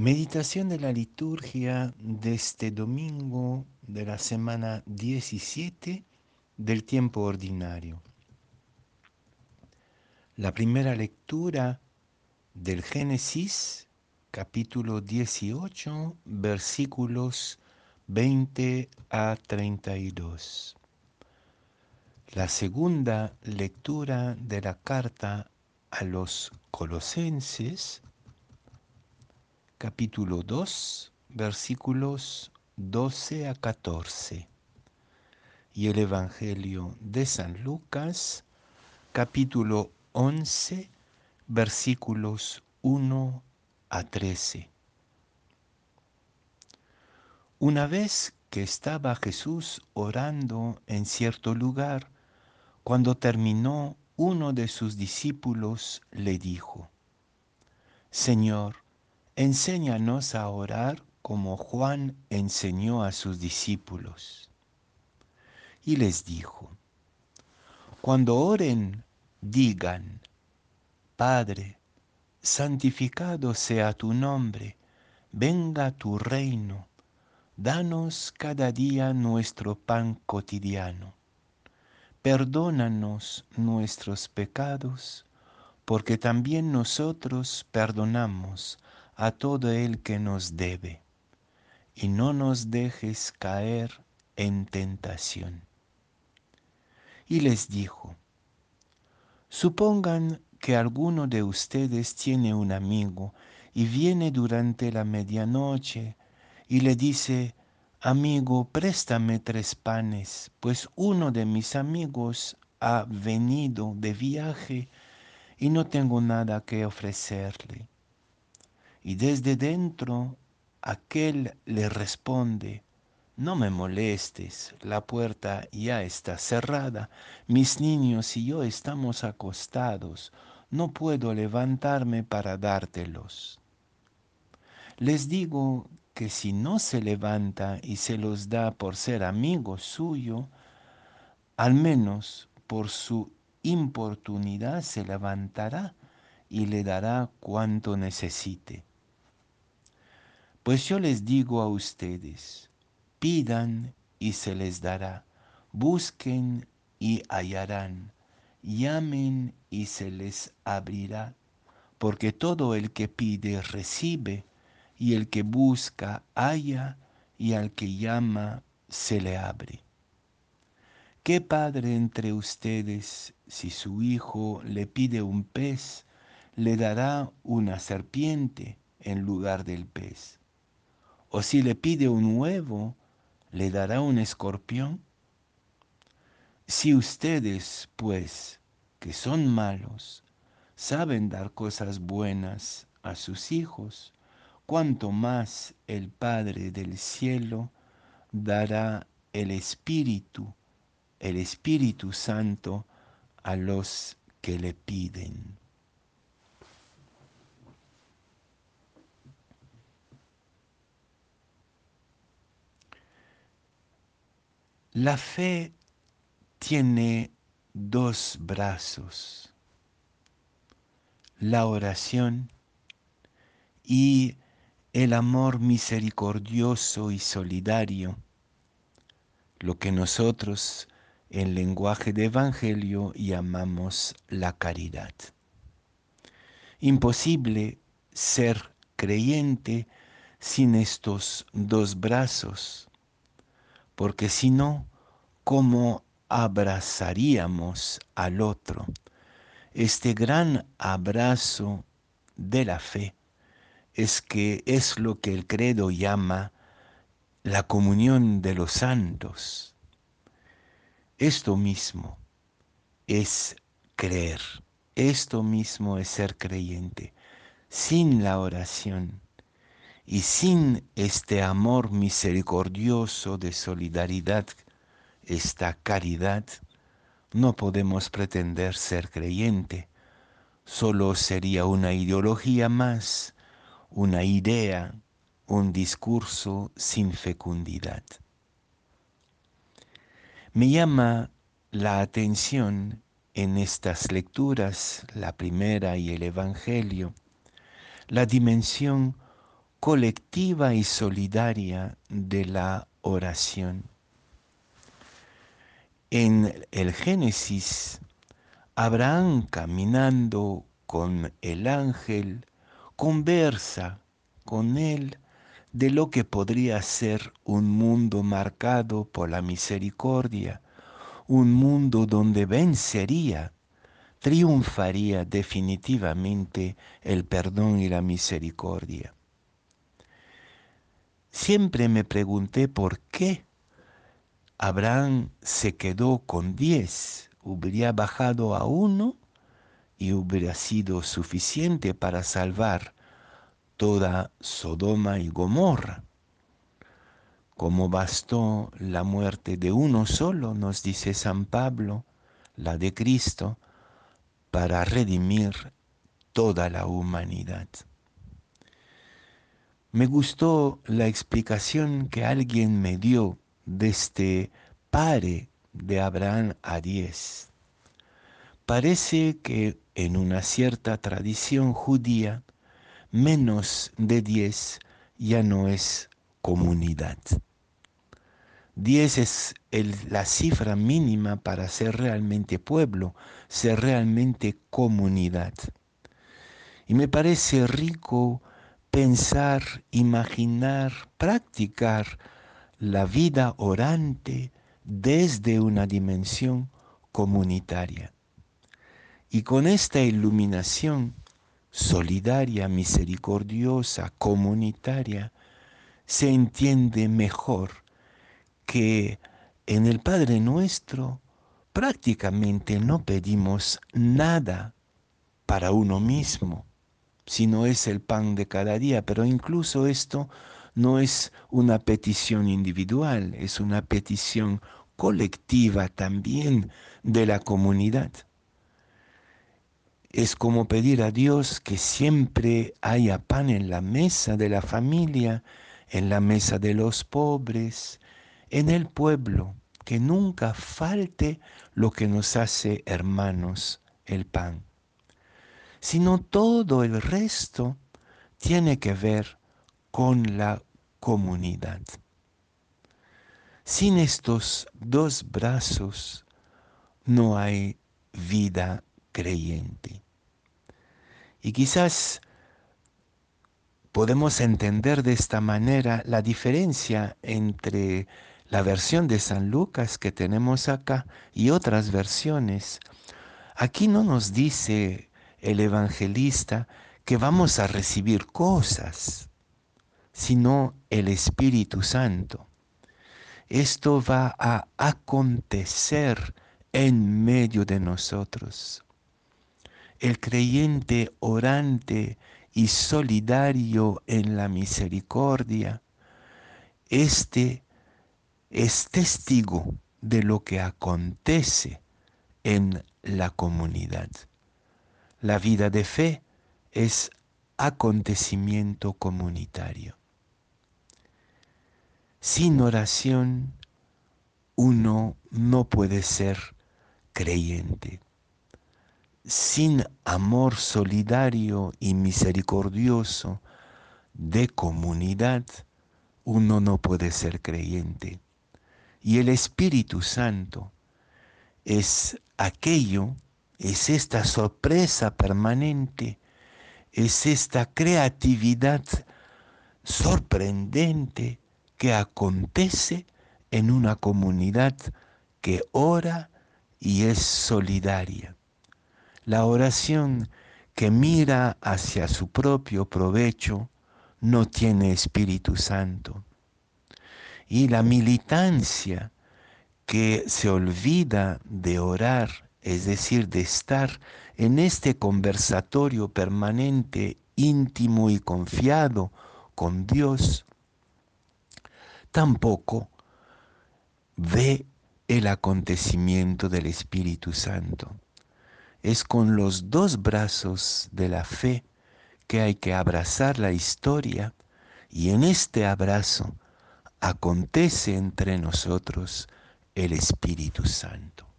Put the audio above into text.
Meditación de la liturgia de este domingo de la semana 17 del tiempo ordinario. La primera lectura del Génesis, capítulo 18, versículos 20 a 32. La segunda lectura de la carta a los colosenses, capítulo 2, versículos 12 a 14. Y el Evangelio de San Lucas, capítulo 11, versículos 1 a 13. Una vez que estaba Jesús orando en cierto lugar, cuando terminó, uno de sus discípulos le dijo, Señor, enséñanos a orar como Juan enseñó a sus discípulos. Y les dijo, cuando oren, digan, Padre, santificado sea tu nombre, venga tu reino, danos cada día nuestro pan cotidiano. Perdónanos nuestros pecados, porque también nosotros perdonamos a todo el que nos debe, y no nos dejes caer en tentación. Y les dijo, supongan que alguno de ustedes tiene un amigo y viene durante la medianoche y le dice, amigo, préstame tres panes, pues uno de mis amigos ha venido de viaje y no tengo nada que ofrecerle. Y desde dentro aquel le responde, no me molestes, la puerta ya está cerrada, mis niños y yo estamos acostados, no puedo levantarme para dártelos. Les digo que si no se levanta y se los da por ser amigo suyo, al menos por su importunidad se levantará y le dará cuanto necesite. Pues yo les digo a ustedes, pidan y se les dará, busquen y hallarán, llamen y se les abrirá, porque todo el que pide recibe, y el que busca halla, y al que llama se le abre. ¿Qué padre entre ustedes, si su hijo le pide un pez, le dará una serpiente en lugar del pez? ¿O si le pide un huevo, le dará un escorpión? Si ustedes, pues, que son malos, saben dar cosas buenas a sus hijos, cuanto más el Padre del cielo dará el Espíritu, el Espíritu Santo a los que le piden. La fe tiene dos brazos, la oración y el amor misericordioso y solidario, lo que nosotros en lenguaje de evangelio llamamos la caridad. Imposible ser creyente sin estos dos brazos, porque si no, ¿cómo abrazaríamos al otro? Este gran abrazo de la fe es que es lo que el credo llama la comunión de los santos. Esto mismo es creer, esto mismo es ser creyente. Sin la oración y sin este amor misericordioso de solidaridad, esta caridad, no podemos pretender ser creyente. Solo sería una ideología más una idea, un discurso sin fecundidad. Me llama la atención en estas lecturas, la primera y el Evangelio, la dimensión colectiva y solidaria de la oración. En el Génesis, Abraham caminando con el ángel conversa con él de lo que podría ser un mundo marcado por la misericordia, un mundo donde vencería, triunfaría definitivamente el perdón y la misericordia. Siempre me pregunté por qué Abraham se quedó con diez, hubiera bajado a uno y hubiera sido suficiente para salvar toda Sodoma y Gomorra. Como bastó la muerte de uno solo, nos dice San Pablo, la de Cristo, para redimir toda la humanidad. Me gustó la explicación que alguien me dio de este pare de Abraham a diez. Parece que en una cierta tradición judía, menos de diez ya no es comunidad. Diez es la cifra mínima para ser realmente pueblo, ser realmente comunidad. Y me parece rico pensar, imaginar, practicar la vida orante desde una dimensión comunitaria. Y con esta iluminación solidaria, misericordiosa, comunitaria, se entiende mejor que en el Padre nuestro prácticamente no pedimos nada para uno mismo, sino es el pan de cada día, pero incluso esto no es una petición individual, es una petición colectiva también de la comunidad. Es como pedir a Dios que siempre haya pan en la mesa de la familia, en la mesa de los pobres, en el pueblo, que nunca falte lo que nos hace hermanos, el pan. Sino todo el resto tiene que ver con la comunidad. Sin estos dos brazos no hay vida creyente. Y quizás podemos entender de esta manera la diferencia entre la versión de San Lucas que tenemos acá y otras versiones. Aquí no nos dice el evangelista que vamos a recibir cosas sino el Espíritu Santo. Esto va a acontecer en medio de nosotros. El creyente orante y solidario en la misericordia, este es testigo de lo que acontece en la comunidad. La vida de fe es acontecimiento comunitario. Sin oración uno no puede ser creyente. Sin amor solidario y misericordioso de comunidad, uno no puede ser creyente. Y el Espíritu Santo es aquello, es esta sorpresa permanente, es esta creatividad sorprendente que acontece en una comunidad que ora y es solidaria. La oración que mira hacia su propio provecho no tiene Espíritu Santo. Y la militancia que se olvida de orar, es decir, de estar en este conversatorio permanente, íntimo y confiado con Dios, tampoco ve el acontecimiento del Espíritu Santo. Es con los dos brazos de la fe que hay que abrazar la historia y en este abrazo acontece entre nosotros el Espíritu Santo.